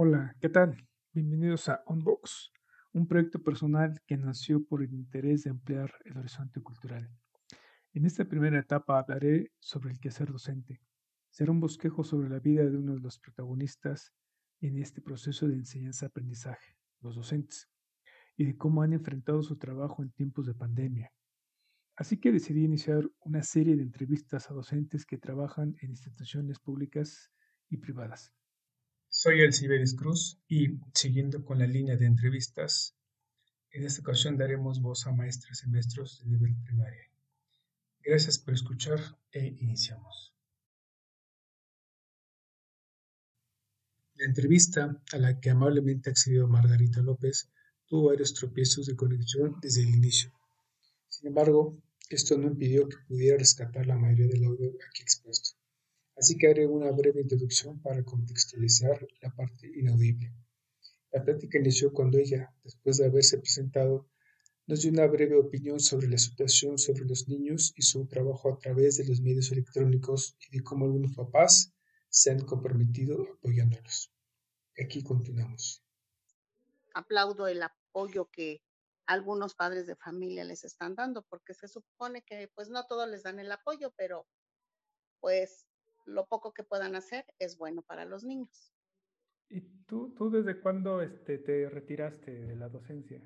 Hola, ¿qué tal? Bienvenidos a Unbox, un proyecto personal que nació por el interés de ampliar el horizonte cultural. En esta primera etapa hablaré sobre el quehacer docente. Será un bosquejo sobre la vida de uno de los protagonistas en este proceso de enseñanza-aprendizaje, los docentes, y de cómo han enfrentado su trabajo en tiempos de pandemia. Así que decidí iniciar una serie de entrevistas a docentes que trabajan en instituciones públicas y privadas soy el Ciberis Cruz y, siguiendo con la línea de entrevistas, en esta ocasión daremos voz a maestras y maestros de nivel primaria. Gracias por escuchar e iniciamos. La entrevista a la que amablemente accedió Margarita López tuvo varios tropiezos de conexión desde el inicio. Sin embargo, esto no impidió que pudiera rescatar la mayoría del audio aquí expuesto así que haré una breve introducción para contextualizar la parte inaudible. La plática inició cuando ella, después de haberse presentado, nos dio una breve opinión sobre la situación sobre los niños y su trabajo a través de los medios electrónicos y de cómo algunos papás se han comprometido apoyándolos. Aquí continuamos. Aplaudo el apoyo que algunos padres de familia les están dando, porque se supone que pues no todos les dan el apoyo, pero pues lo poco que puedan hacer es bueno para los niños. ¿Y tú, tú desde cuándo este, te retiraste de la docencia?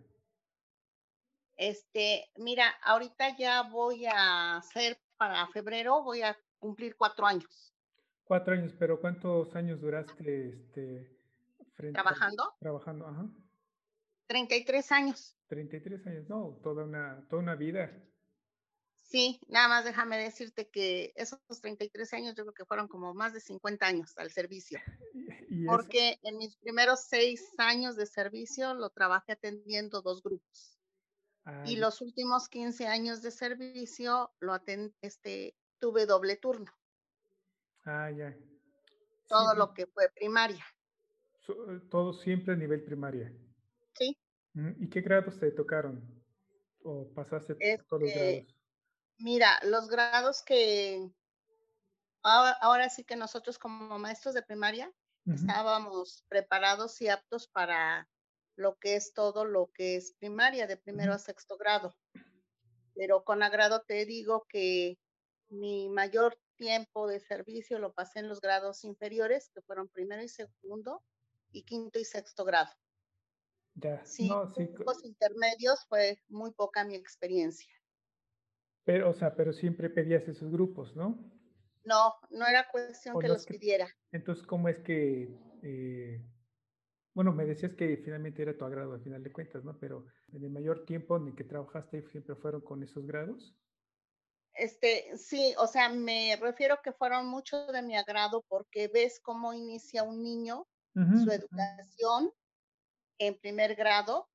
Este, mira, ahorita ya voy a hacer para febrero, voy a cumplir cuatro años. Cuatro años, pero ¿cuántos años duraste este, trabajando? trabajando, ajá. 33 años. 33 años, no, toda una, toda una vida. Sí, nada más déjame decirte que esos 33 años yo creo que fueron como más de 50 años al servicio. porque en mis primeros seis años de servicio lo trabajé atendiendo dos grupos. y los últimos 15 años de servicio lo este, tuve doble turno. Ah, ya. Todo lo que fue primaria. Todo siempre a nivel primaria. Sí. ¿Y qué grados te tocaron? ¿O pasaste todos los grados? Mira, los grados que ahora, sí que nosotros como maestros de primaria estábamos preparados y aptos para lo que es todo lo que es primaria, de primero a sexto grado. Pero con agrado te digo que mi mayor tiempo de servicio lo pasé en los grados inferiores, que fueron primero y segundo, y quinto y sexto grado. Ya, sí, Los intermedios fue muy poca mi experiencia. Pero, o sea, pero siempre pedías esos grupos, ¿no? No, no era cuestión que los pidiera. Entonces, ¿cómo es que, eh, bueno, me decías que finalmente era tu agrado al final de cuentas, ¿no? Pero en el mayor tiempo en el que trabajaste siempre fueron con esos grados. Este, sí, o sea, me refiero que fueron mucho de mi agrado porque ves cómo inicia un niño su educación en primer grado.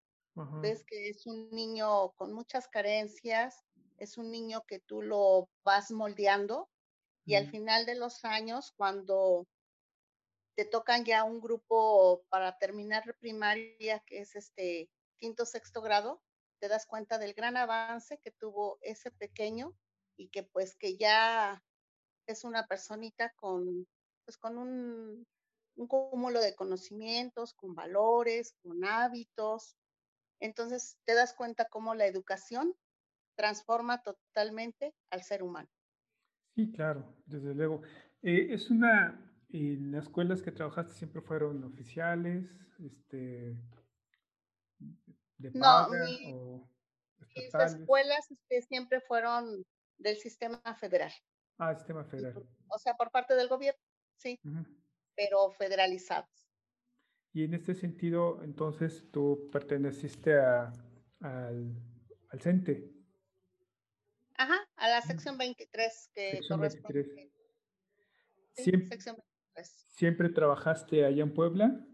Ves que es un niño con muchas carencias, es un niño que tú lo vas moldeando y al final de los años, cuando te tocan ya un grupo para terminar primaria, que es este quinto, sexto grado, te das cuenta del gran avance que tuvo ese pequeño y que pues que ya es una personita con, pues con un, un cúmulo de conocimientos, con valores, con hábitos. Entonces te das cuenta cómo la educación transforma totalmente al ser humano. Sí, claro, desde luego. Eh, es una, en las escuelas que trabajaste siempre fueron oficiales, este, de paga no, o estatales. Mis escuelas este, siempre fueron del sistema federal. Ah, sistema federal. O sea, por parte del gobierno, sí, pero federalizados. Y en este sentido, entonces, tú perteneciste a, al, al CENTE. A la sección 23 que sección 23. Sí, sección 23. pues. ¿Siempre trabajaste allá en Puebla?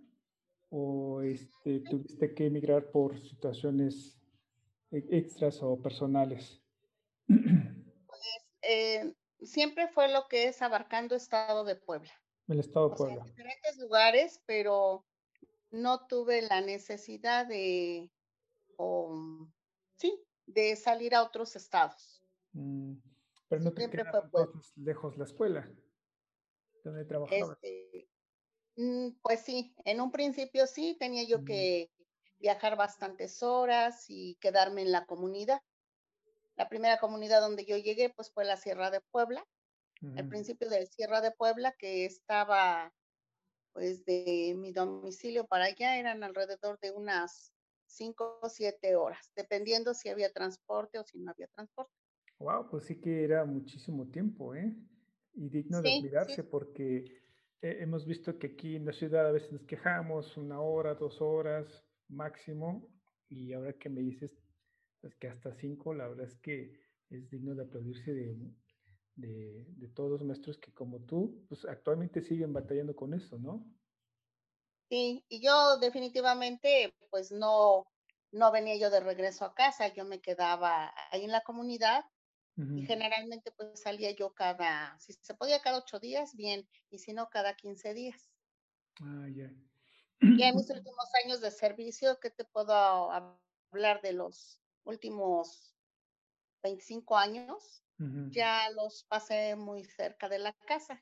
¿O este, tuviste que emigrar por situaciones e-, extras o personales? Pues eh, siempre fue lo que es abarcando Estado de Puebla. El Estado de Puebla. en diferentes lugares, pero no tuve la necesidad de, o, sí, de salir a otros estados. Mm, pero no te Siempre fue lejos la escuela donde trabajabas. Este, mm, pues sí, en un principio sí, tenía yo mm. que viajar bastantes horas y quedarme en la comunidad. La primera comunidad donde yo llegué, pues fue la Sierra de Puebla, al principio de Sierra de Puebla, que estaba, pues de mi domicilio para allá, eran alrededor de unas cinco o siete horas, dependiendo si había transporte o si no había transporte. Wow, pues sí que era muchísimo tiempo, ¿eh? Y digno de admirarse porque hemos visto que aquí en la ciudad a veces nos quejamos una hora, dos horas máximo, y ahora que me dices pues, que hasta cinco, la verdad es que es digno de aplaudirse de, de, de todos los maestros que como tú, pues actualmente siguen batallando con eso, ¿no? Sí, y yo definitivamente, pues no, no venía yo de regreso a casa, yo me quedaba ahí en la comunidad y generalmente pues salía yo cada, si se podía cada ocho días, bien, y si no, cada quince días. Ah, ya. Y en mis últimos años de servicio, ¿qué te puedo hablar de los últimos 25 años? Ya los pasé muy cerca de la casa.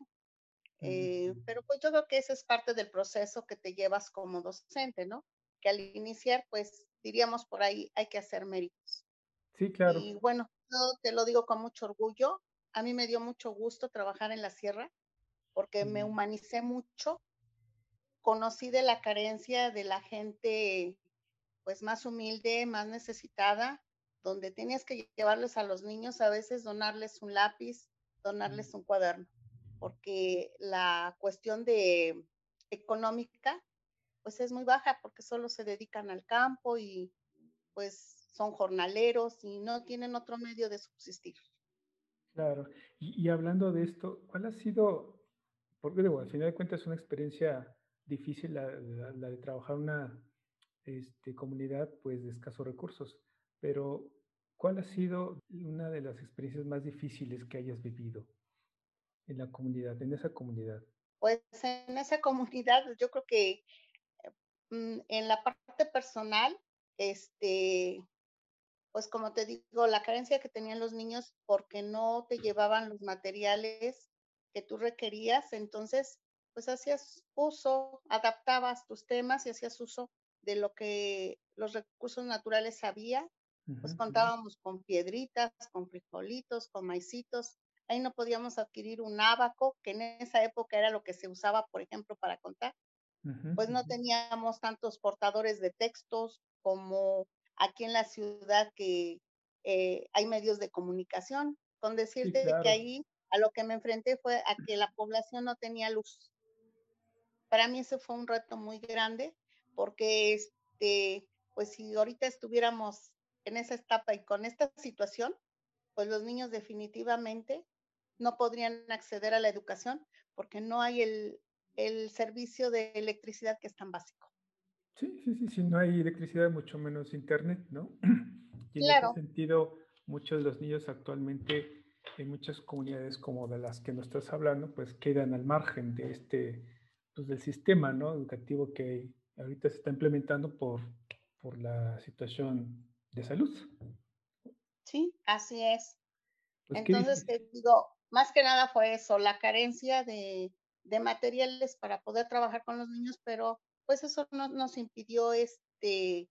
Eh, pero pues yo creo que ese es parte del proceso que te llevas como docente, ¿no? Que al iniciar, pues diríamos por ahí, hay que hacer méritos. Sí, claro. Y bueno, yo te lo digo con mucho orgullo. A mí me dio mucho gusto trabajar en la sierra porque me humanicé mucho. Conocí de la carencia de la gente pues más humilde, más necesitada, donde tenías que llevarles a los niños a veces donarles un lápiz, donarles un cuaderno porque la cuestión de económica pues es muy baja porque solo se dedican al campo y pues son jornaleros y no tienen otro medio de subsistir. Claro, y, hablando de esto, ¿cuál ha sido, porque al final de cuentas es una experiencia difícil la, de trabajar en una este, comunidad pues de escasos recursos, pero ¿cuál ha sido una de las experiencias más difíciles que hayas vivido? en la comunidad, en esa comunidad? Pues en esa comunidad, yo creo que mm, en la parte personal, este, pues como te digo, la carencia que tenían los niños porque no te llevaban los materiales que tú requerías, entonces, pues hacías uso, adaptabas tus temas y hacías uso de lo que los recursos naturales había, pues contábamos con piedritas, con frijolitos, con maicitos, ahí no podíamos adquirir un abaco, que en esa época era lo que se usaba, por ejemplo, para contar. Pues no teníamos tantos portadores de textos como aquí en la ciudad que eh, hay medios de comunicación. Con decirte que ahí a lo que me enfrenté fue a que la población no tenía luz. Para mí ese fue un reto muy grande porque este, pues si ahorita estuviéramos en esa etapa y con esta situación, pues los niños definitivamente no podrían acceder a la educación porque no hay el, el servicio de electricidad que es tan básico. Sí, sí, sí, si no hay electricidad, mucho menos internet, ¿no? Y en ese sentido, muchos de los niños actualmente en muchas comunidades como de las que nos estás hablando, pues quedan al margen de este, pues del sistema, ¿no? Educativo que ahorita se está implementando por, por la situación de salud. Sí, así es. Pues, Entonces, te digo, más que nada fue eso, la carencia de, materiales para poder trabajar con los niños, pero pues eso no nos impidió este,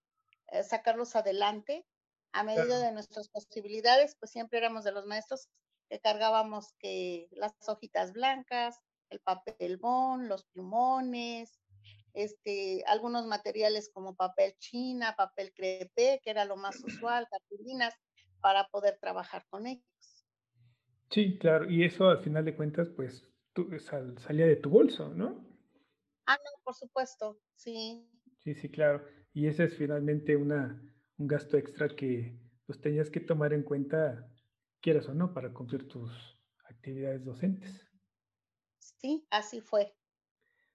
eh, sacarlos adelante a medida de nuestras posibilidades, pues siempre éramos de los maestros que cargábamos que las hojitas blancas, el papel bond, los plumones, este, algunos materiales como papel china, papel crepé, que era lo más usual, cartulinas, para poder trabajar con ellos. Sí, claro, y eso al final de cuentas, pues tú, salía de tu bolso, ¿no? Ah, no, por supuesto, sí. Sí, sí, claro. Y ese es finalmente una, un gasto extra que pues tenías que tomar en cuenta, quieras o no, para cumplir tus actividades docentes. Sí, así fue.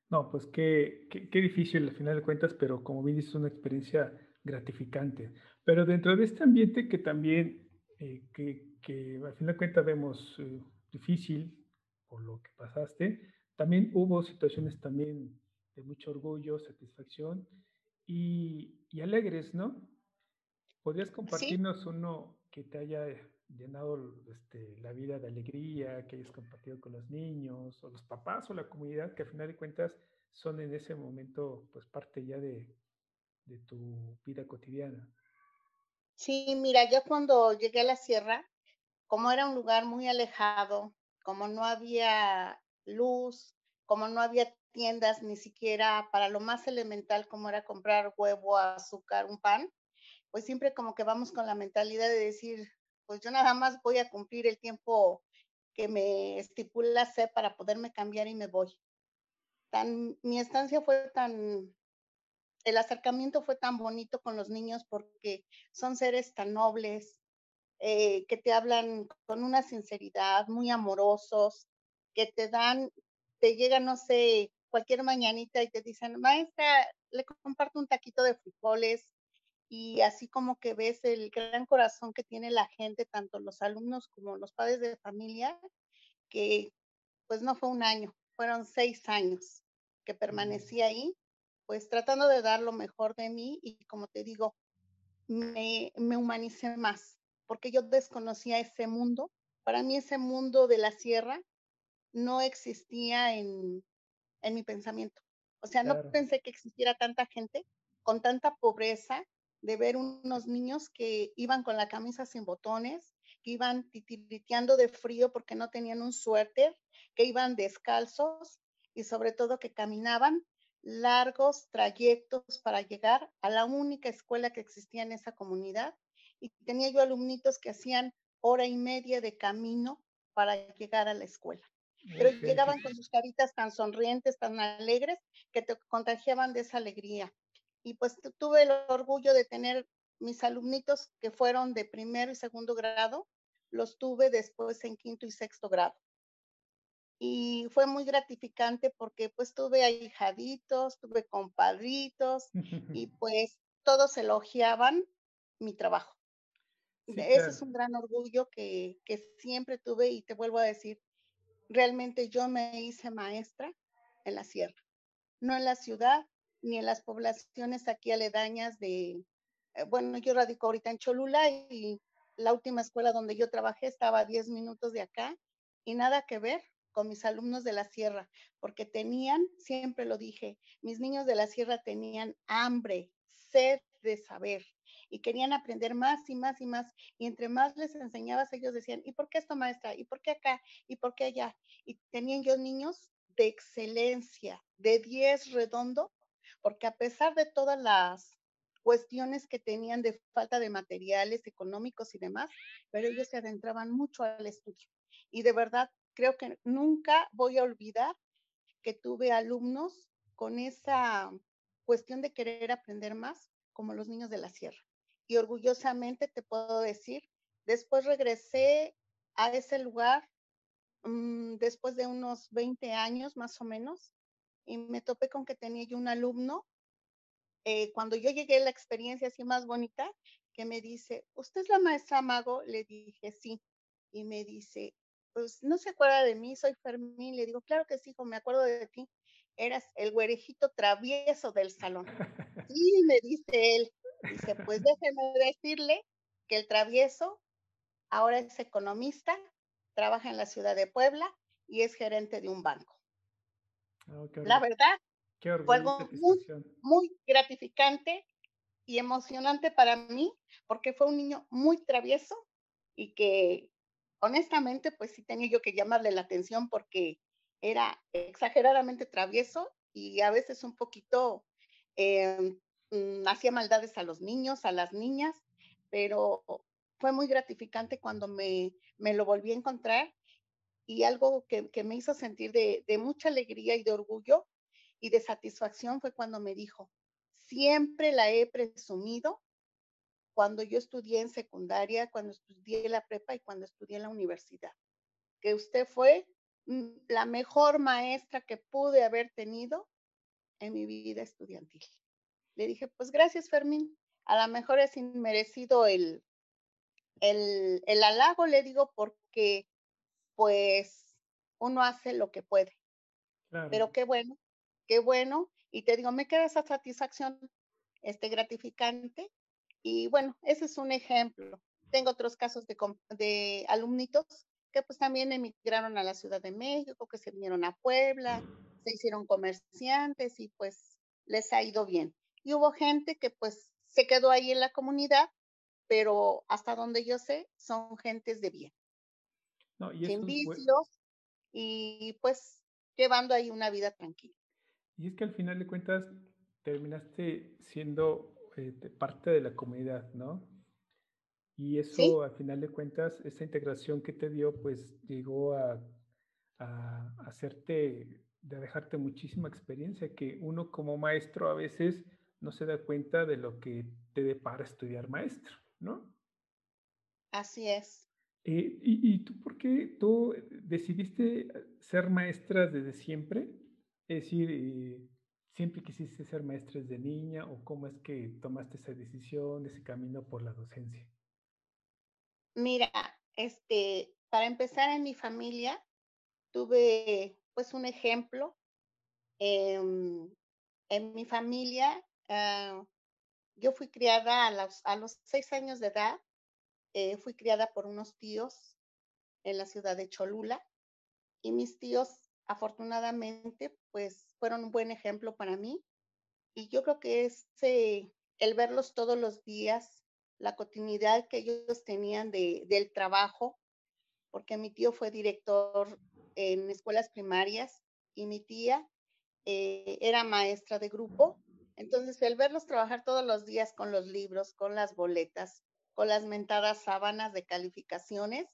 No, pues qué qué qué difícil al final de cuentas, pero como bien dices, una experiencia gratificante. Pero dentro de este ambiente que también, eh, que que al final de cuentas vemos, eh, difícil por lo que pasaste, también hubo situaciones también de mucho orgullo, satisfacción y y alegres, ¿no? ¿Podrías Sí. compartirnos uno que te haya llenado, este, la vida de alegría, que hayas compartido con los niños, o los papás, o la comunidad, que al final de cuentas son en ese momento, pues, parte ya de de tu vida cotidiana? Sí, mira, yo cuando llegué a la sierra, como era un lugar muy alejado, como no había luz, como no había tiendas ni siquiera para lo más elemental, como era comprar huevo, azúcar, un pan, pues siempre como que vamos con la mentalidad de decir: "Pues yo nada más voy a cumplir el tiempo que me estipula SEP para poderme cambiar y me voy". Tan mi estancia fue tan el acercamiento fue tan bonito con los niños porque son seres tan nobles, eh, que te hablan con una sinceridad, muy amorosos, que te dan te llegan, no sé, cualquier mañanita y te dicen: "Maestra, le comparto un taquito de frijoles", y así como que ves el gran corazón que tiene la gente, tanto los alumnos como los padres de familia, que, pues, no fue 1 año, fueron 6 años que permanecí ahí, pues, tratando de dar lo mejor de mí y, como te digo, me me humanicé más, porque yo desconocía ese mundo. Para mí ese mundo de la sierra no existía en en mi pensamiento. O sea, no pensé que existiera tanta gente con tanta pobreza, de ver unos niños que iban con la camisa sin botones, que iban titiriteando de frío porque no tenían un suéter, que iban descalzos y, sobre todo, que caminaban largos trayectos para llegar a la única escuela que existía en esa comunidad. Y tenía yo alumnitos que hacían hora y media de camino para llegar a la escuela, pero qué llegaban con sus caritas tan sonrientes, tan alegres, que te contagiaban de esa alegría. Y, pues, tu tuve el orgullo de tener mis alumnitos que fueron de primero y segundo grado, los tuve después en quinto y sexto grado. Y fue muy gratificante porque, pues, tuve ahijaditos, tuve compadritos y, pues, todos elogiaban mi trabajo. Sí, ese es claro. un gran orgullo que que siempre tuve y te vuelvo a decir, realmente yo me hice maestra en la sierra, no en la ciudad, ni en las poblaciones aquí aledañas de, eh, bueno, yo radico ahorita en Cholula y la última escuela donde yo trabajé estaba a 10 minutos de acá y nada que ver con mis alumnos de la sierra, porque tenían, siempre lo dije, mis niños de la sierra tenían hambre, sed de saber y querían aprender más y más y más, y entre más les enseñabas, ellos decían: "¿Y por qué esto, maestra? ¿Y por qué acá? ¿Y por qué allá?". Y tenían yo niños de excelencia, de 10 redondo, porque a pesar de todas las cuestiones que tenían de falta de materiales económicos y demás, pero ellos se adentraban mucho al estudio. Y de verdad, creo que nunca voy a olvidar que tuve alumnos con esa cuestión de querer aprender más, como los niños de la sierra. Y orgullosamente te puedo decir, después regresé a ese lugar, mm, después de unos 20 años, más o menos, y me topé con que tenía yo un alumno, eh, cuando yo llegué, la experiencia así más bonita, que me dice: "¿Usted es la maestra Mago?". Le dije: "Sí". Y me dice: "Pues, ¿no se acuerda de mí? Soy Fermín". Le digo: "Claro que sí, hijo, me acuerdo de ti. Eras el güerejito travieso del salón". "Sí", me dice él, dice: "Pues déjeme decirle que el travieso ahora es economista, trabaja en la ciudad de Puebla y es gerente de un banco". Oh, La verdad, Qué fue algo muy gratificante y emocionante para mí, porque fue un niño muy travieso y que, honestamente, pues, sí tenía yo que llamarle la atención, porque era exageradamente travieso y a veces un poquito, em, mm, hacía maldades a los niños, a las niñas, pero fue muy gratificante cuando me me lo volví a encontrar y algo que me hizo sentir de de mucha alegría y de orgullo y de satisfacción fue cuando me dijo: "Siempre la he presumido cuando yo estudié en secundaria, cuando estudié la prepa y cuando estudié en la universidad, que usted fue, mm, la mejor maestra que pude haber tenido". en mi vida estudiantil. Le dije, pues gracias, Fermín. A lo mejor es inmerecido el, el, el halago, le digo, porque pues uno hace lo que puede. Pero qué bueno, qué bueno. Y te digo, me queda esa satisfacción este, gratificante. Y bueno, ese es un ejemplo. Tengo otros casos de, de alumnitos que pues también emigraron a la Ciudad de México, que se vinieron a Puebla, se hicieron comerciantes y pues les ha ido bien. Y hubo gente que pues se quedó ahí en la comunidad, pero hasta donde yo sé, son gentes de bien. No, y sin vicios y pues llevando ahí una vida tranquila. Y es que al final de cuentas terminaste siendo eh, parte de la comunidad, ¿no? Y eso, al final de cuentas, esa integración que te dio, pues llegó a, a, hacerte, de dejarte muchísima experiencia, que uno como maestro a veces no se da cuenta de lo que te depara estudiar maestro, ¿no? Así es. Eh, y, ¿Y tú por qué tú decidiste ser maestra desde siempre? Es decir, eh, ¿siempre quisiste ser maestra desde niña o cómo es que tomaste esa decisión, ese camino por la docencia? Mira, este, para empezar en mi familia, tuve pues un ejemplo. Em, en mi familia, ah, yo fui criada a los, a los seis años de edad, eh, fui criada por unos tíos en la ciudad de Cholula y mis tíos afortunadamente pues fueron un buen ejemplo para mí y yo creo que ese, el verlos todos los días la continuidad que ellos tenían de, del trabajo, porque mi tío fue director en escuelas primarias y mi tía eh, era maestra de grupo. Entonces, el verlos trabajar todos los días con los libros, con las boletas, con las mentadas sábanas de calificaciones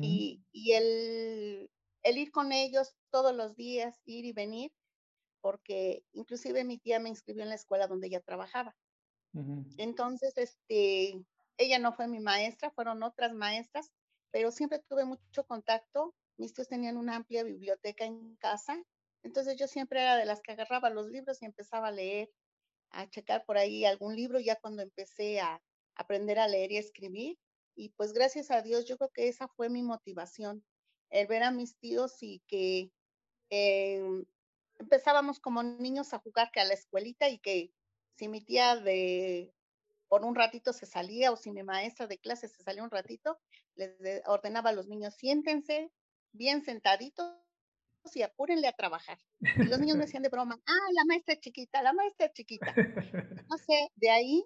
y, y el, el ir con ellos todos los días, ir y venir, porque inclusive mi tía me inscribió en la escuela donde ella trabajaba. Entonces, este, ella no fue mi maestra, fueron otras maestras, pero siempre tuve mucho contacto. Mis tíos tenían una amplia biblioteca en casa, entonces yo siempre era de las que agarraba los libros y empezaba a leer, a checar por ahí algún libro ya cuando empecé a aprender a leer y escribir. Y pues gracias a Dios, yo creo que esa fue mi motivación, el ver a mis tíos y que em, empezábamos como niños a jugar que a la escuelita y que si mi tía de por un ratito se salía o si mi maestra de clase se salía un ratito, les ordenaba a los niños, siéntense bien sentaditos y apúrenle a trabajar. Y los niños me decían de broma, ah, la maestra chiquita, la maestra chiquita. No sé, de ahí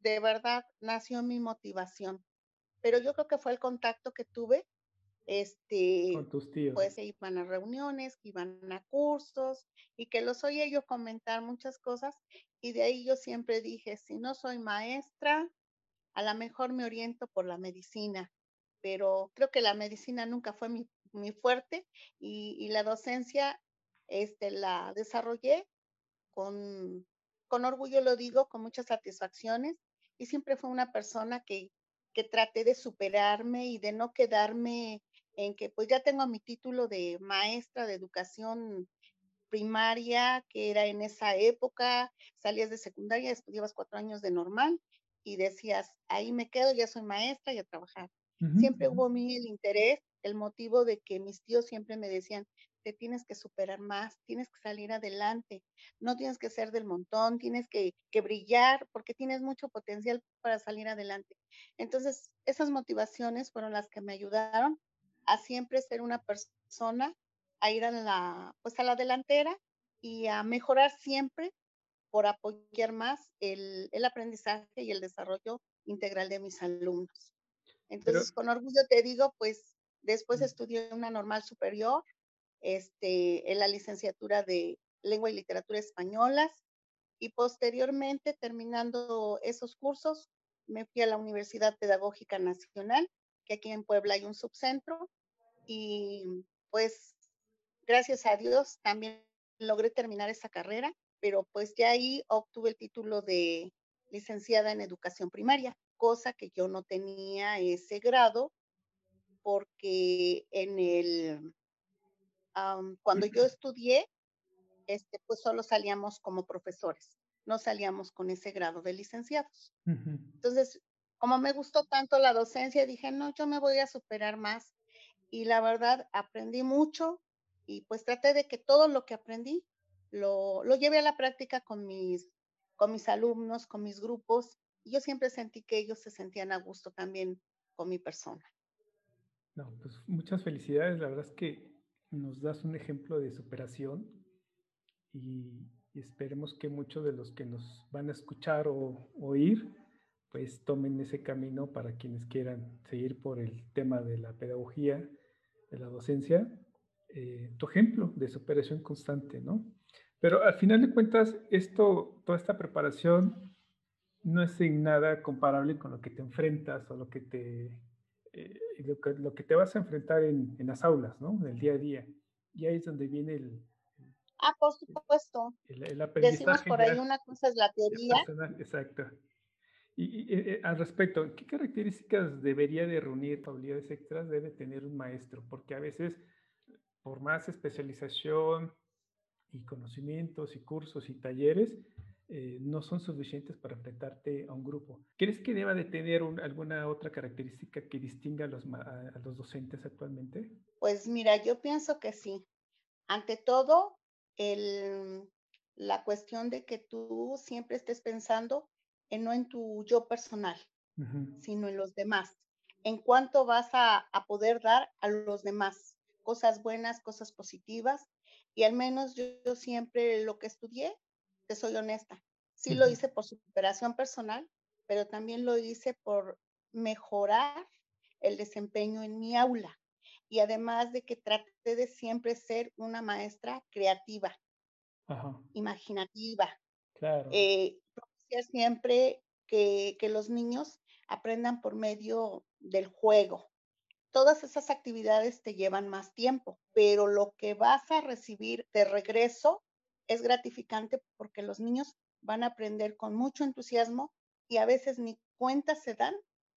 de verdad nació mi motivación. Pero yo creo que fue el contacto que tuve este, Con tus tíos. pues iban a reuniones, que iban a cursos y que los oía yo comentar muchas cosas y de ahí yo siempre dije, si no soy maestra, a lo mejor me oriento por la medicina, pero creo que la medicina nunca fue mi, mi fuerte y, y, la docencia este, la desarrollé con, con orgullo, lo digo, con muchas satisfacciones y siempre fue una persona que, que traté de superarme y de no quedarme en que pues ya tengo mi título de maestra de educación primaria, que era en esa época, salías de secundaria, estudiabas cuatro años de normal y decías, ahí me quedo, ya soy maestra y a trabajar. siempre hubo a mí el interés, el motivo de que mis tíos siempre me decían, te tienes que superar más, tienes que salir adelante, no tienes que ser del montón, tienes que, que brillar porque tienes mucho potencial para salir adelante. Entonces, esas motivaciones fueron las que me ayudaron a siempre ser una persona, a ir a la, pues a la delantera y a mejorar siempre por apoyar más el, el aprendizaje y el desarrollo integral de mis alumnos. Entonces, con orgullo te digo, pues después estudié una normal superior, este, en la licenciatura de lengua y literatura españolas y posteriormente, terminando esos cursos, me fui a la Universidad Pedagógica Nacional que aquí en Puebla hay un subcentro y pues gracias a Dios también logré terminar esa carrera, pero pues ya ahí obtuve el título de licenciada en educación primaria, cosa que yo no tenía ese grado porque en el, cuando yo estudié, este, pues solo salíamos como profesores, no salíamos con ese grado de licenciados. Entonces, como me gustó tanto la docencia, dije, no, yo me voy a superar más. Y la verdad, aprendí mucho y pues traté de que todo lo que aprendí lo, lo lleve a la práctica con mis, con mis alumnos, con mis grupos. Y yo siempre sentí que ellos se sentían a gusto también con mi persona. No, pues muchas felicidades. La verdad es que nos das un ejemplo de superación y, esperemos que muchos de los que nos van a escuchar o oír, pues tomen ese camino para quienes quieran seguir por el tema de la pedagogía, de la docencia, eh, tu ejemplo de superación constante, ¿no? Pero al final de cuentas, esto, toda esta preparación no es en nada comparable con lo que te enfrentas o lo que te, eh, lo, que, te vas a enfrentar en, en, las aulas, ¿no? En el día a día. Y ahí es donde viene el... Ah, por supuesto. El, Decimos por ahí una cosa es la teoría. Exacto. Y, eh, al respecto, ¿qué características debería de reunir habilidades extras debe tener un maestro? Porque a veces, por más especialización, y conocimientos y cursos y talleres eh, no son suficientes para enfrentarte a un grupo. ¿Crees que deba de tener alguna otra característica que distinga a los, a los docentes actualmente? Pues mira, yo pienso que sí. Ante todo, el, la cuestión de que tú siempre estés pensando en no en tu yo personal, sino en los demás. En cuánto vas a, a poder dar a los demás, cosas buenas, cosas positivas, y al menos yo, siempre lo que estudié, te soy honesta, sí lo hice por superación personal, pero también lo hice por mejorar el desempeño en mi aula. Y además de que traté de siempre ser una maestra creativa, imaginativa. Claro. Eh, siempre que, que los niños aprendan por medio del juego, todas esas actividades te llevan más tiempo, pero lo que vas a recibir de regreso es gratificante porque los niños van a aprender con mucho entusiasmo y a veces ni cuenta se dan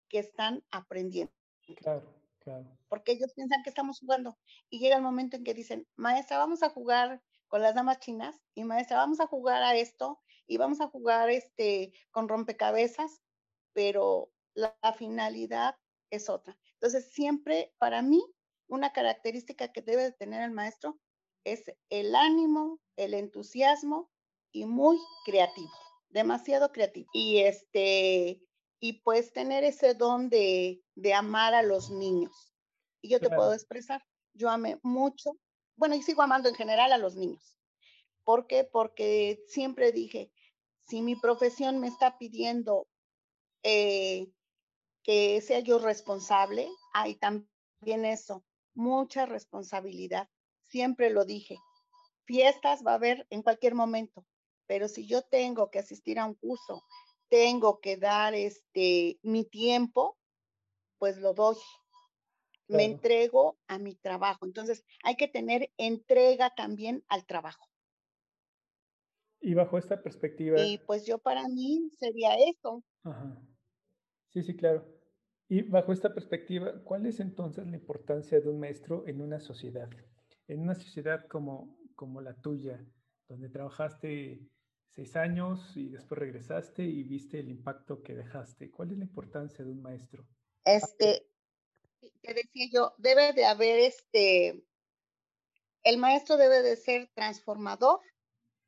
que están aprendiendo. Claro, claro. Porque ellos piensan que estamos jugando y llega el momento en que dicen, maestra, vamos a jugar con las damas chinas y maestra, vamos a jugar a esto y vamos a jugar este con rompecabezas, pero la finalidad es otra. Entonces, siempre para mí, una característica que debe tener el maestro es el ánimo, el entusiasmo y muy creativo, demasiado creativo. Y este, y pues tener ese don de, amar a los niños. Y yo te puedo expresar, yo amé mucho, bueno, y sigo amando en general a los niños. ¿Por qué? Porque siempre dije, si mi profesión me está pidiendo eh, que sea yo responsable, hay también eso, mucha responsabilidad. Siempre lo dije, fiestas va a haber en cualquier momento, pero si yo tengo que asistir a un curso, tengo que dar este mi tiempo, pues lo doy. Me entrego a mi trabajo. Entonces, hay que tener entrega también al trabajo. Y bajo esta perspectiva. Y pues yo para mí sería eso. Ajá. Sí, sí, claro. Y bajo esta perspectiva, ¿cuál es entonces la importancia de un maestro en una sociedad? En una sociedad como, como la tuya, donde trabajaste seis años y después regresaste y viste el impacto que dejaste. ¿Cuál es la importancia de un maestro? Este, te decía yo, debe de haber este, el maestro debe de ser transformador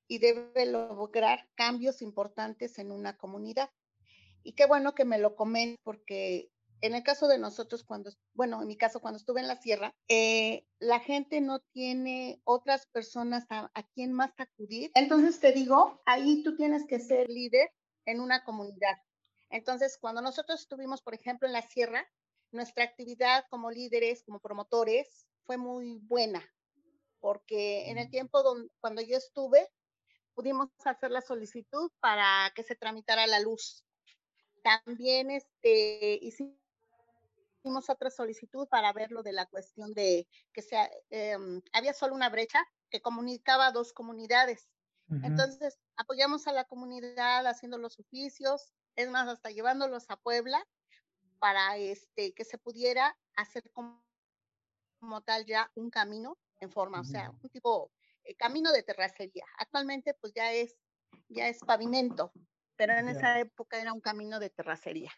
y debe lograr cambios importantes en una comunidad. Y qué bueno que me lo comenten porque en el caso de nosotros, cuando, bueno, en mi caso, cuando estuve en la sierra, eh, la gente no tiene otras personas a, a quien más acudir. Entonces te digo, ahí tú tienes que ser líder en una comunidad. Entonces, cuando nosotros estuvimos, por ejemplo, en la sierra, nuestra actividad como líderes, como promotores, fue muy buena, porque en el tiempo donde, cuando yo estuve, pudimos hacer la solicitud para que se tramitara la luz. También este, hicimos hicimos otra solicitud para ver lo de la cuestión de que sea, em, había solo una brecha que comunicaba dos comunidades. Entonces, apoyamos a la comunidad haciendo los oficios, es más, hasta llevándolos a Puebla para este, que se pudiera hacer como, tal ya un camino en forma, o sea, un tipo eh, camino de terracería. Actualmente pues ya es, ya es pavimento, pero en esa época era un camino de terracería.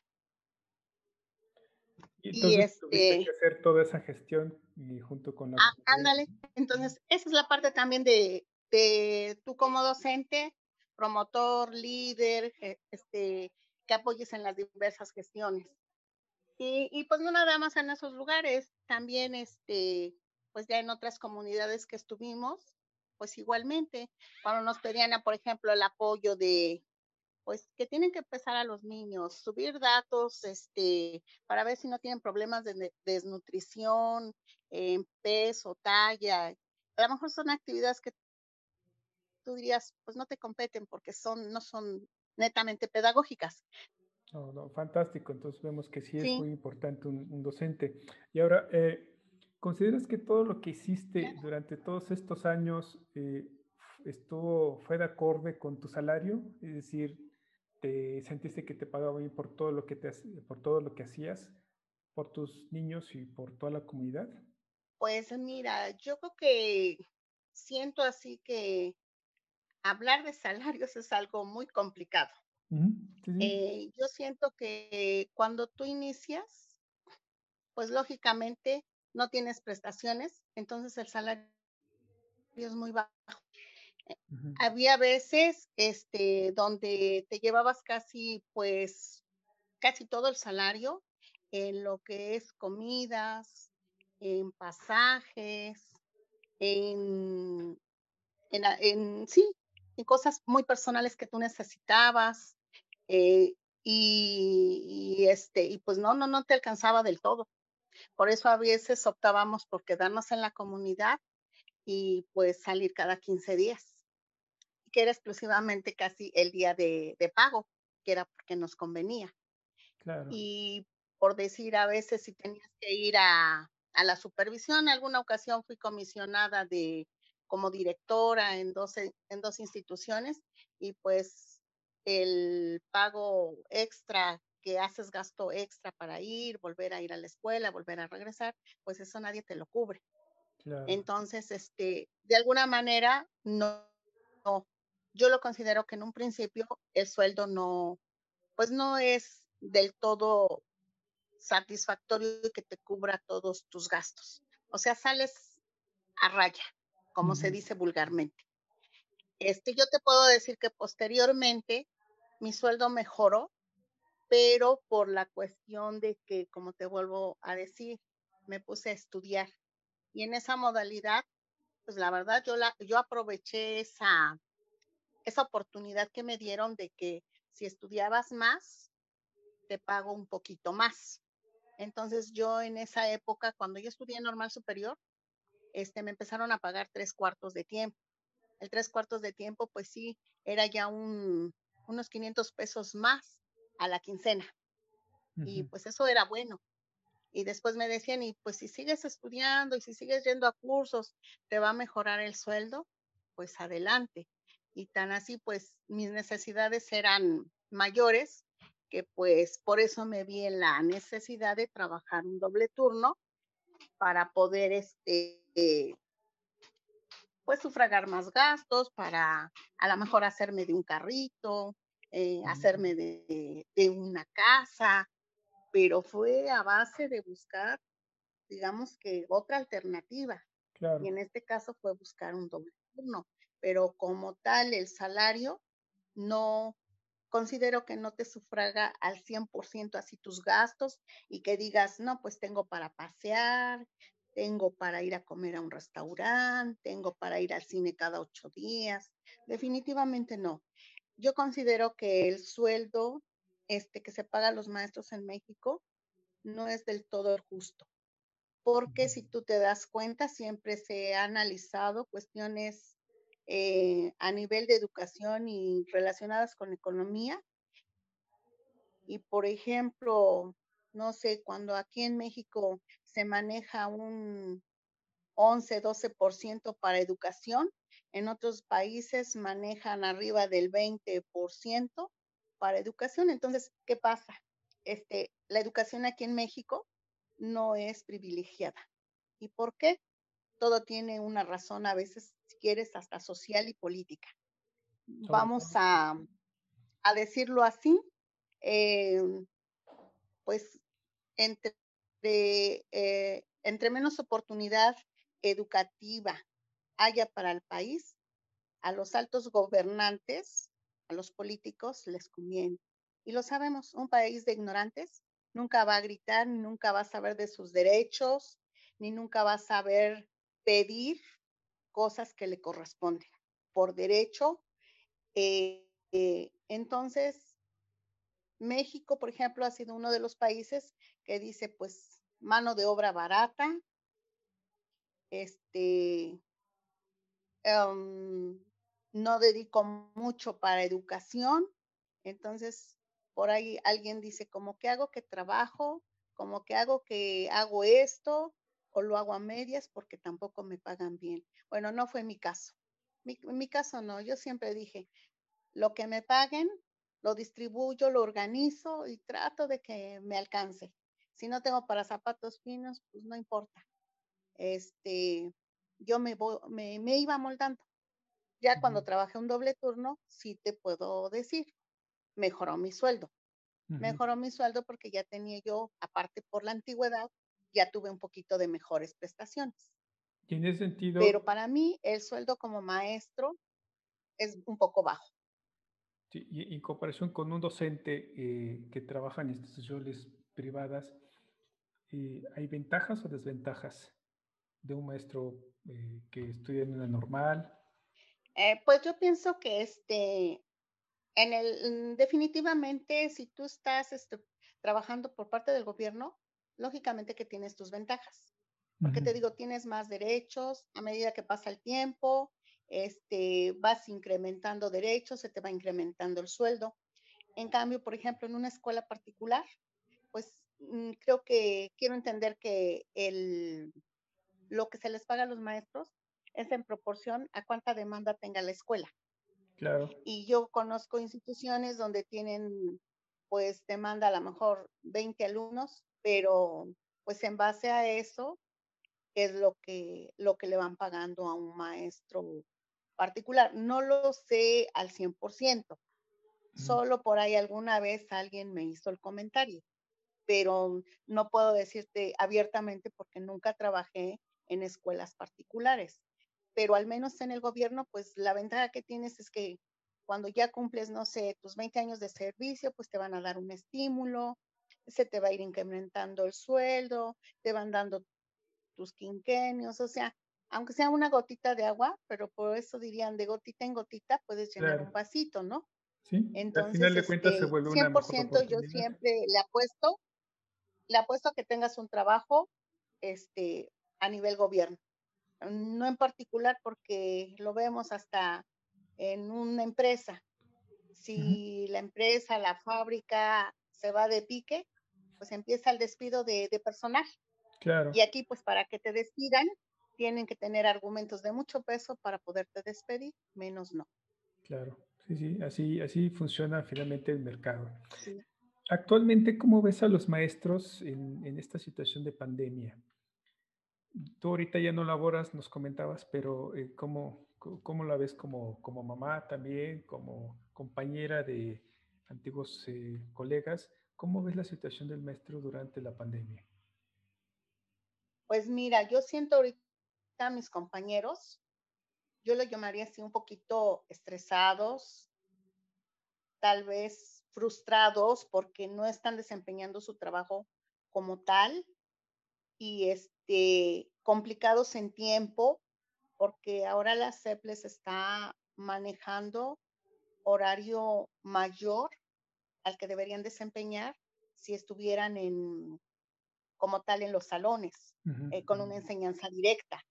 Y entonces tuviste que este hacer toda esa gestión y junto con la... Ah, ándale, entonces esa es la parte también de, de tú como docente, promotor, líder, este, que apoyes en las diversas gestiones. Y, y, pues no nada más en esos lugares, también este, pues ya en otras comunidades que estuvimos, pues igualmente, cuando nos pedían, por ejemplo, el apoyo de, pues que tienen que empezar a los niños, subir datos, este, para ver si no tienen problemas de desnutrición, en peso, talla. A lo mejor son actividades que tú dirías, pues no te competen porque son, no son netamente pedagógicas. No, no, fantástico. Entonces vemos que sí, es muy importante un, docente. Y ahora, eh, ¿consideras que todo lo que hiciste durante todos estos años eh, estuvo, fue de acorde con tu salario? Es decir, ¿te sentiste que te pagaba bien por todo lo que te por todo lo que hacías, por tus niños y por toda la comunidad? Pues mira, yo creo que siento así que hablar de salarios es algo muy complicado. Eh, yo siento que cuando tú inicias, pues lógicamente no tienes prestaciones, entonces el salario es muy bajo. Había veces este, donde te llevabas casi, pues, casi todo el salario en lo que es comidas, en pasajes, en, en, sí, en cosas muy personales que tú necesitabas. Eh, y, este, y pues no, no, no te alcanzaba del todo. Por eso a veces optábamos por quedarnos en la comunidad y pues salir cada 15 días, que era exclusivamente casi el día de, de pago, que era porque nos convenía. Claro. Y por decir, a veces si tenías que ir a, a la supervisión, en alguna ocasión fui comisionada de como directora en dos, en dos instituciones y pues el pago extra que haces gasto extra para ir, volver a ir a la escuela, volver a regresar, pues eso nadie te lo cubre. Entonces, este, de alguna manera, no, no, yo lo considero que en un principio el sueldo no, pues no es del todo satisfactorio y que te cubra todos tus gastos. O sea, sales a raya como se dice vulgarmente. Este, yo te puedo decir que posteriormente mi sueldo mejoró, pero por la cuestión de que, como te vuelvo a decir, me puse a estudiar. Y en esa modalidad, pues la verdad, yo, la, yo aproveché esa, esa oportunidad que me dieron de que si estudiabas más, te pago un poquito más. Entonces yo en esa época, cuando yo estudié normal superior, este, me empezaron a pagar tres cuartos de tiempo. El tres cuartos de tiempo, pues sí, era ya un, unos 500 pesos más a la quincena. Y pues eso era bueno. Y después me decían, y pues si sigues estudiando y si sigues yendo a cursos, te va a mejorar el sueldo, pues adelante. Y tan así, pues mis necesidades eran mayores, que pues por eso me vi en la necesidad de trabajar un doble turno para poder este, eh, pues sufragar más gastos para a lo mejor hacerme de un carrito, eh, hacerme de, de, una casa, pero fue a base de buscar, digamos que otra alternativa. Y en este caso fue buscar un doble turno, pero como tal el salario no, considero que no te sufraga al 100% así tus gastos y que digas, no, pues tengo para pasear, tengo para ir a comer a un restaurante, tengo para ir al cine cada ocho días. Definitivamente no. Yo considero que el sueldo este, que se paga a los maestros en México no es del todo justo, porque si tú te das cuenta, siempre se ha analizado cuestiones eh, a nivel de educación y relacionadas con economía. Y por ejemplo, no sé, cuando aquí en México se maneja un 11, 12% para educación. En otros países manejan arriba del 20% para educación. Entonces, ¿qué pasa? Este, la educación aquí en México no es privilegiada. ¿Y por qué? Todo tiene una razón. A veces, quieres, hasta social y política. Vamos a, a decirlo así, em, pues entre, eh, entre menos oportunidad educativa haya para el país, a los altos gobernantes, a los políticos les conviene. Y lo sabemos, un país de ignorantes nunca va a gritar, nunca va a saber de sus derechos, ni nunca va a saber pedir cosas que le corresponden por derecho. Eh, eh, entonces, México, por ejemplo, ha sido uno de los países que dice, pues, mano de obra barata, este, em, no dedico mucho para educación, entonces por ahí alguien dice, como que hago que trabajo, como que hago que hago esto, o lo hago a medias porque tampoco me pagan bien. Bueno, no fue mi caso. Mi, mi caso no, yo siempre dije, lo que me paguen, lo distribuyo, lo organizo y trato de que me alcance. Si no tengo para zapatos finos, pues no importa. Este, yo me, me, me iba moldando. Ya cuando trabajé un doble turno, sí te puedo decir, mejoró mi sueldo. Mejoró mi sueldo porque ya tenía yo, aparte por la antigüedad, ya tuve un poquito de mejores prestaciones. Tiene sentido. Pero para mí el sueldo como maestro es un poco bajo. Sí, y en comparación con un docente eh, que trabaja en instituciones privadas, eh, ¿hay ventajas o desventajas de un maestro eh, que estudia en una normal? pues yo pienso que este, en el, mm, definitivamente, si tú estás este, trabajando por parte del gobierno, lógicamente que tienes tus ventajas. Porque te digo, tienes más derechos a medida que pasa el tiempo, este, vas incrementando derechos, se te va incrementando el sueldo. En cambio, por ejemplo, en una escuela particular, pues mm, creo que quiero entender que el, lo que se les paga a los maestros es en proporción a cuánta demanda tenga la escuela. Y yo conozco instituciones donde tienen, pues, demanda a lo mejor 20 alumnos, pero pues en base a eso es lo que, lo que le van pagando a un maestro particular. No lo sé al 100%, solo por ahí alguna vez alguien me hizo el comentario, pero no puedo decirte abiertamente porque nunca trabajé en escuelas particulares pero al menos en el gobierno, pues la ventaja que tienes es que cuando ya cumples, no sé, tus 20 años de servicio, pues te van a dar un estímulo, se te va a ir incrementando el sueldo, te van dando tus quinquenios, o sea, aunque sea una gotita de agua, pero por eso dirían de gotita en gotita puedes llenar un vasito, ¿no? Sí, Entonces, al final de cuentas se vuelve una 100% yo siempre le apuesto, le apuesto a que tengas un trabajo este, a nivel gobierno no en particular porque lo vemos hasta en una empresa. Si la empresa, la fábrica se va de pique, pues empieza el despido de, personal. Claro. Y aquí, pues para que te despidan, tienen que tener argumentos de mucho peso para poderte despedir, menos no. Claro, sí, sí, así, así funciona finalmente el mercado. Actualmente, ¿cómo ves a los maestros en, en esta situación de pandemia? Tú ahorita ya no laboras, nos comentabas, pero eh, ¿cómo, ¿cómo, la ves como, como mamá también, como compañera de antiguos eh, colegas? ¿Cómo ves la situación del maestro durante la pandemia? Pues mira, yo siento ahorita a mis compañeros, yo lo llamaría así un poquito estresados, tal vez frustrados porque no están desempeñando su trabajo como tal y este, complicados en tiempo, porque ahora la CEP les está manejando horario mayor al que deberían desempeñar si estuvieran en como tal en los salones, eh, con una enseñanza directa.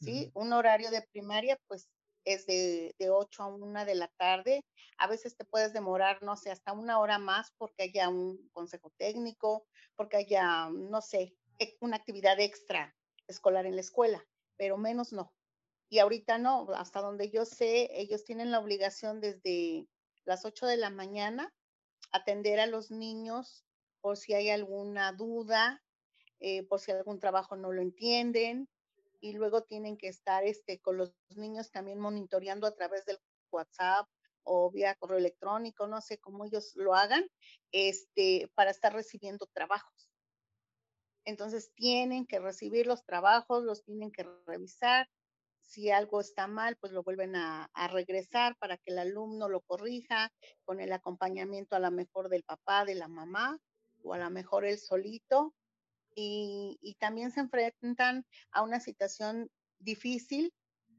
¿sí? Un horario de primaria, pues es de, de 8 a 1 de la tarde. A veces te puedes demorar, no sé, hasta una hora más porque haya un consejo técnico, porque haya, no sé, e, una actividad extra escolar en la escuela, pero menos no. Y ahorita no, hasta donde yo sé, ellos tienen la obligación desde las 8 de la mañana atender a los niños por si hay alguna duda, eh, por si algún trabajo no lo entienden, y luego tienen que estar este, con los niños también monitoreando a través del WhatsApp o vía correo electrónico, no sé cómo ellos lo hagan, este, para estar recibiendo trabajos. Entonces tienen que recibir los trabajos, los tienen que revisar. Si algo está mal, pues lo vuelven a, a regresar para que el alumno lo corrija con el acompañamiento a lo mejor del papá, de la mamá o a lo mejor él solito y, también se enfrentan a una situación difícil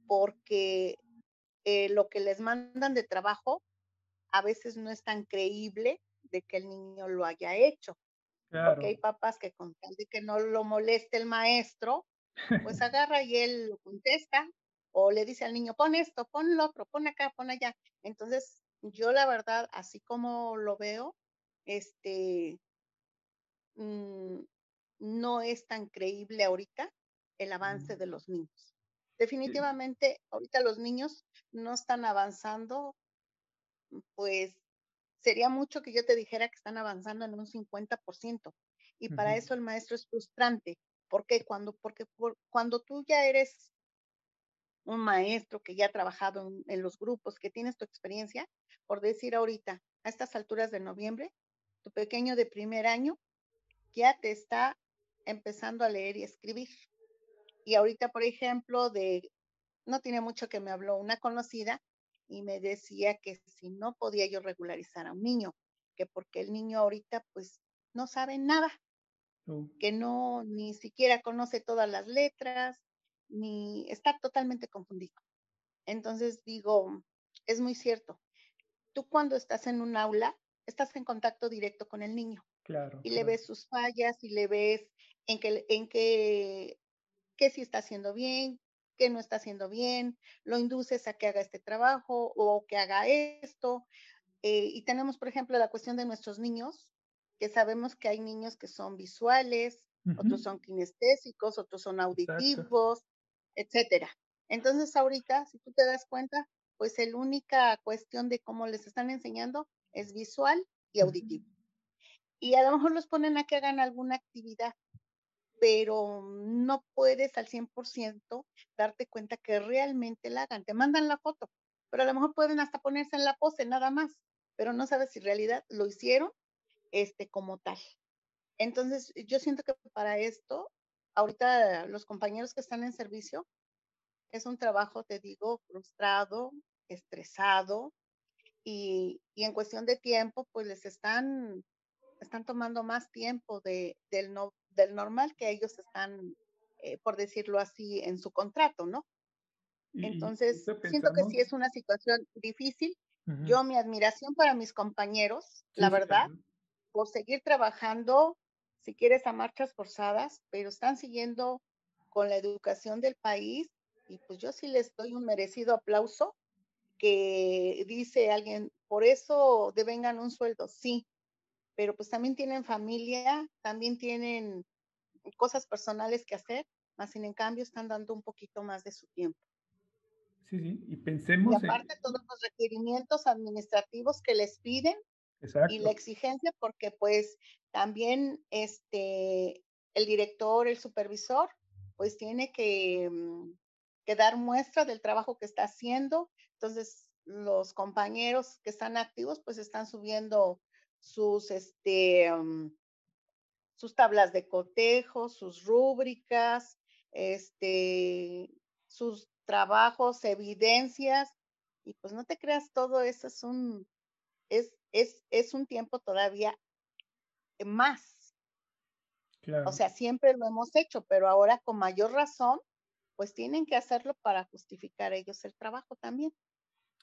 porque eh, lo que les mandan de trabajo a veces no es tan creíble de que el niño lo haya hecho. Porque hay papás que con tal de que no lo moleste el maestro, pues agarra y él lo contesta o le dice al niño, pon esto, pon lo otro, pon acá, pon allá. Entonces, yo la verdad, así como lo veo, este, mm, no es tan creíble ahorita el avance de los niños. Definitivamente, ahorita los niños no están avanzando, pues sería mucho que yo te dijera que están avanzando en un 50%. Y para eso el maestro es frustrante. ¿Por qué? Cuando, porque cuando tú ya eres un maestro que ya ha trabajado en, en, los grupos, que tienes tu experiencia, por decir ahorita, a estas alturas de noviembre, tu pequeño de primer año ya te está empezando a leer y escribir. Y ahorita, por ejemplo, de, no tiene mucho que me habló una conocida y me decía que si no podía yo regularizar a un niño, que porque el niño ahorita pues no sabe nada, que no ni siquiera conoce todas las letras, ni está totalmente confundido. Entonces digo, es muy cierto. Tú cuando estás en un aula, estás en contacto directo con el niño. Claro. Y le ves sus fallas y le ves en que, en que, que si está haciendo bien, que no está haciendo bien, lo induces a que haga este trabajo o que haga esto. Eh, y tenemos, por ejemplo, la cuestión de nuestros niños, que sabemos que hay niños que son visuales, otros son kinestésicos, otros son auditivos, etcétera. Entonces, ahorita, si tú te das cuenta, pues la única cuestión de cómo les están enseñando es visual y auditivo. Y a lo mejor los ponen a que hagan alguna actividad, pero no puedes al 100% darte cuenta que realmente la hagan. Te mandan la foto, pero a lo mejor pueden hasta ponerse en la pose nada más, pero no sabes si en realidad lo hicieron este, como tal. Entonces, yo siento que para esto, ahorita los compañeros que están en servicio, es un trabajo, te digo, frustrado, estresado, y, y en cuestión de tiempo, pues les están, están tomando más tiempo de, del, no, del normal que ellos están, eh, por decirlo así, en su contrato, ¿no? Entonces, siento que sí es una situación difícil. Yo, mi admiración para mis compañeros, la verdad, por seguir trabajando, si quieres, a marchas forzadas, pero están siguiendo con la educación del país y pues yo sí les doy un merecido aplauso que dice alguien, por eso devengan un sueldo, sí, pero pues también tienen familia, también tienen cosas personales que hacer, más sin en cambio están dando un poquito más de su tiempo. Sí, sí, y pensemos. Y aparte todos los requerimientos administrativos que les piden y la exigencia, porque pues también este el director, el supervisor, pues tiene que, mm, que dar muestra del trabajo que está haciendo. Entonces, los compañeros que están activos, pues están subiendo sus, este, mm, sus tablas de cotejo, sus rúbricas, este, sus trabajos, evidencias, y pues no te creas, todo eso es un, es, es, es un tiempo todavía más. O sea, siempre lo hemos hecho, pero ahora con mayor razón, pues tienen que hacerlo para justificar ellos el trabajo también.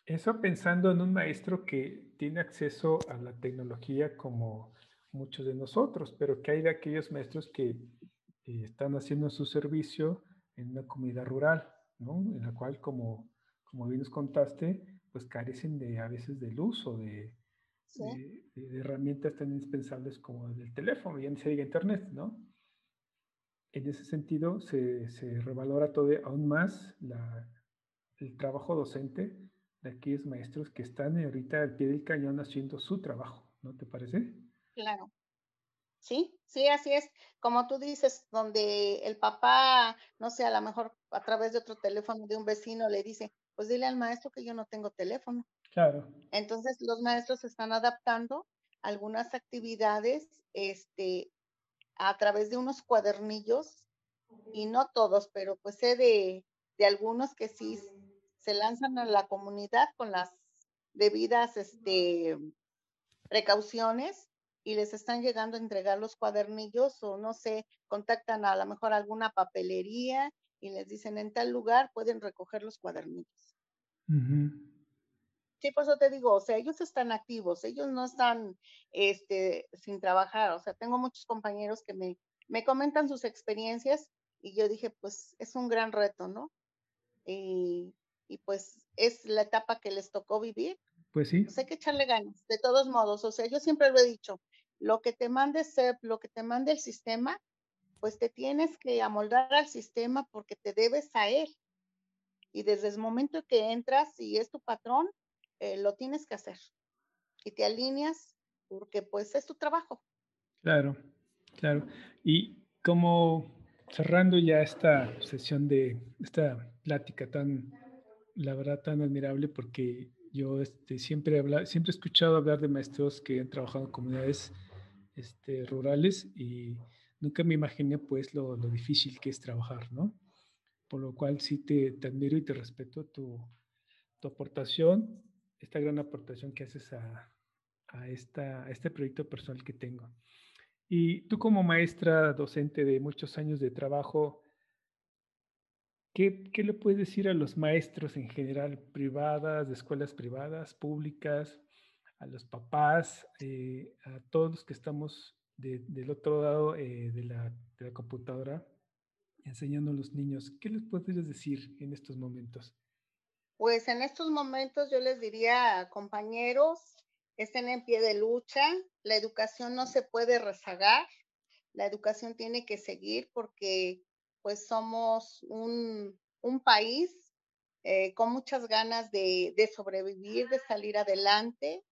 Eso pensando en un maestro que tiene acceso a la tecnología como muchos de nosotros, pero que hay de aquellos maestros que eh, están haciendo su servicio en una comunidad rural, ¿no? En la cual, como, como bien nos contaste, pues carecen de a veces del uso de, de, herramientas tan indispensables como el teléfono, ya ni se diga internet, ¿no? En ese sentido, se, se revalora todo aún más la, el trabajo docente de aquellos maestros que están ahorita al pie del cañón haciendo su trabajo, ¿no te parece? Claro. Sí, sí, así es. Como tú dices, donde el papá, no sé, a lo mejor a través de otro teléfono de un vecino le dice, pues dile al maestro que yo no tengo teléfono. Claro. Entonces, los maestros están adaptando algunas actividades, este, a través de unos cuadernillos, y no todos, pero pues sé de, de algunos que sí se lanzan a la comunidad con las debidas este, precauciones y les están llegando a entregar los cuadernillos o no sé, contactan a lo mejor alguna papelería y les dicen en tal lugar pueden recoger los cuadernillos. Sí, por eso te digo, o sea, ellos están activos, ellos no están este, sin trabajar, o sea, tengo muchos compañeros que me, me comentan sus experiencias y yo dije, pues es un gran reto, ¿no? Y, y pues es la etapa que les tocó vivir. Pues sí. Pues hay que echarle ganas, de todos modos, o sea, yo siempre lo he dicho, lo que te mande SEP, lo que te mande el sistema, pues te tienes que amoldar al sistema porque te debes a él. Y desde el momento que entras y es tu patrón, eh, lo tienes que hacer. Y te alineas porque pues es tu trabajo. Claro, claro. Y como cerrando ya esta sesión de esta plática tan, la verdad, tan admirable, porque yo este, siempre, habla, siempre he escuchado hablar de maestros que han trabajado en comunidades este, rurales y nunca me imaginé pues lo, lo, difícil que es trabajar, ¿no? Por lo cual sí te, te admiro y te respeto tu, tu aportación esta gran aportación que haces a, a, esta, este proyecto personal que tengo. Y tú como maestra docente de muchos años de trabajo, ¿qué, ¿qué, le puedes decir a los maestros en general, privadas, de escuelas privadas, públicas, a los papás, eh, a todos los que estamos de, del otro lado eh, de, la, de la computadora, enseñando a los niños? ¿Qué les puedes decir en estos momentos? Pues en estos momentos yo les diría, compañeros, estén en pie de lucha, la educación no se puede rezagar, la educación tiene que seguir porque pues somos un, un país eh, con muchas ganas de, de, sobrevivir, de salir adelante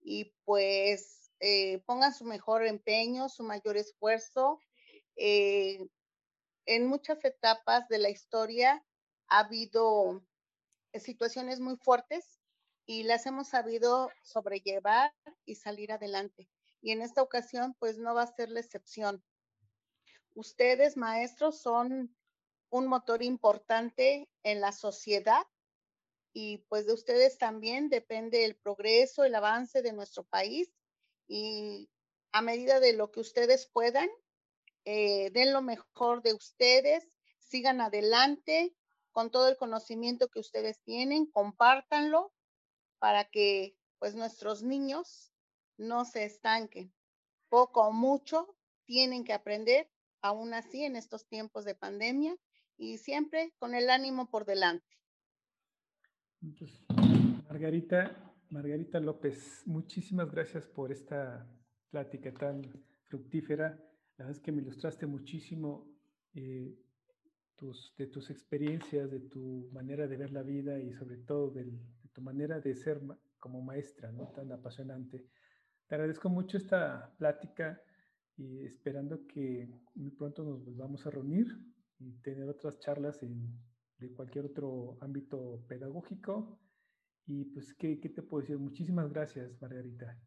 y pues eh, pongan su mejor empeño, su mayor esfuerzo. Eh, en muchas etapas de la historia ha habido situaciones muy fuertes y las hemos sabido sobrellevar y salir adelante. Y en esta ocasión, pues no va a ser la excepción. Ustedes, maestros, son un motor importante en la sociedad y pues de ustedes también depende el progreso, el avance de nuestro país y a medida de lo que ustedes puedan, eh, den lo mejor de ustedes, sigan adelante, con todo el conocimiento que ustedes tienen, compártanlo para que pues nuestros niños no se estanquen. Poco o mucho tienen que aprender, aún así en estos tiempos de pandemia y siempre con el ánimo por delante. Margarita, Margarita López, muchísimas gracias por esta plática tan fructífera. La verdad es que me ilustraste muchísimo eh, de tus experiencias, de tu manera de ver la vida y sobre todo de tu manera de ser como maestra, ¿no? Tan apasionante. Te agradezco mucho esta plática y esperando que muy pronto nos volvamos a reunir y tener otras charlas en, de cualquier otro ámbito pedagógico. Y pues, ¿qué, ¿qué te puedo decir? Muchísimas gracias, Margarita.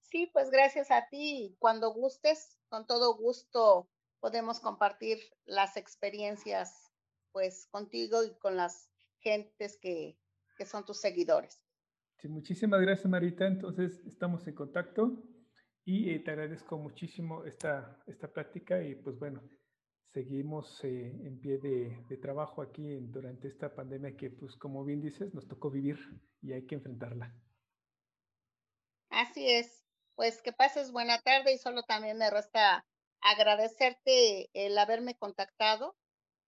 Sí, pues gracias a ti. Cuando gustes, con todo gusto podemos compartir las experiencias pues contigo y con las gentes que, que son tus seguidores. Sí, muchísimas gracias Marita, entonces estamos en contacto y eh, te agradezco muchísimo esta, esta plática y pues bueno, seguimos eh, en pie de, de trabajo aquí en, durante esta pandemia que pues como bien dices nos tocó vivir y hay que enfrentarla. Así es, pues que pases buena tarde y solo también me resta agradecerte el haberme contactado.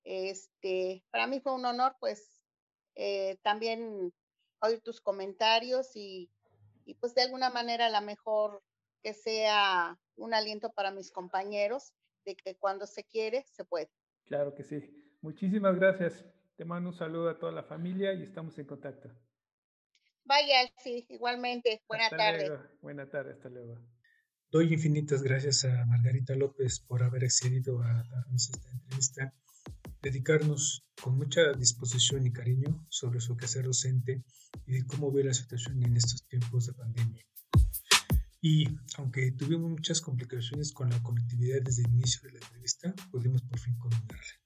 Este, para mí fue un honor, pues, eh, también oír tus comentarios y, y, pues de alguna manera a lo mejor que sea un aliento para mis compañeros de que cuando se quiere, se puede. Claro que sí. Muchísimas gracias. Te mando un saludo a toda la familia y estamos en contacto. Vaya, sí, igualmente. Buena hasta tarde. Luego. Buena tarde, hasta luego. Doy infinitas gracias a Margarita López por haber accedido a darnos esta entrevista, dedicarnos con mucha disposición y cariño sobre su quehacer docente y de cómo ve la situación en estos tiempos de pandemia. Y aunque tuvimos muchas complicaciones con la conectividad desde el inicio de la entrevista, pudimos por fin culminarla.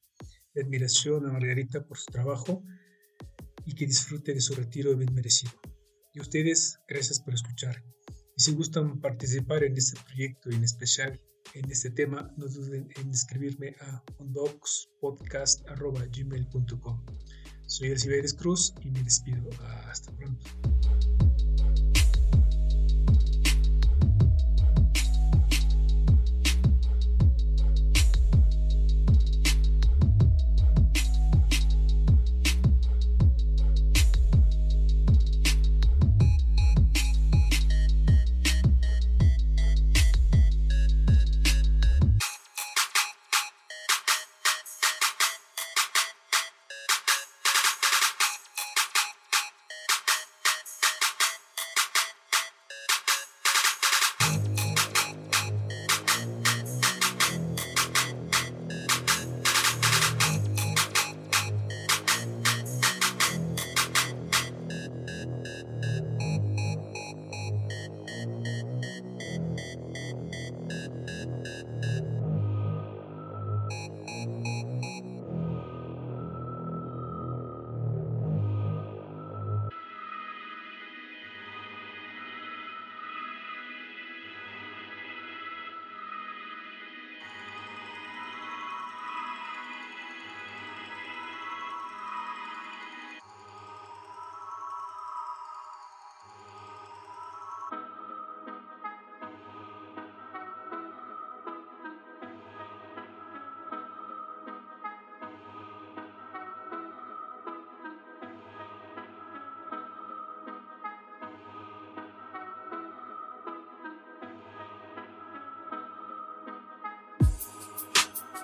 La admiración a Margarita por su trabajo y que disfrute de su retiro bien merecido. Y a ustedes, gracias por escuchar. Y si gustan participar en este proyecto en especial en este tema, no duden en escribirme a unboxpodcast.gmail.com. Soy Elciberes Cruz y me despido. Hasta pronto.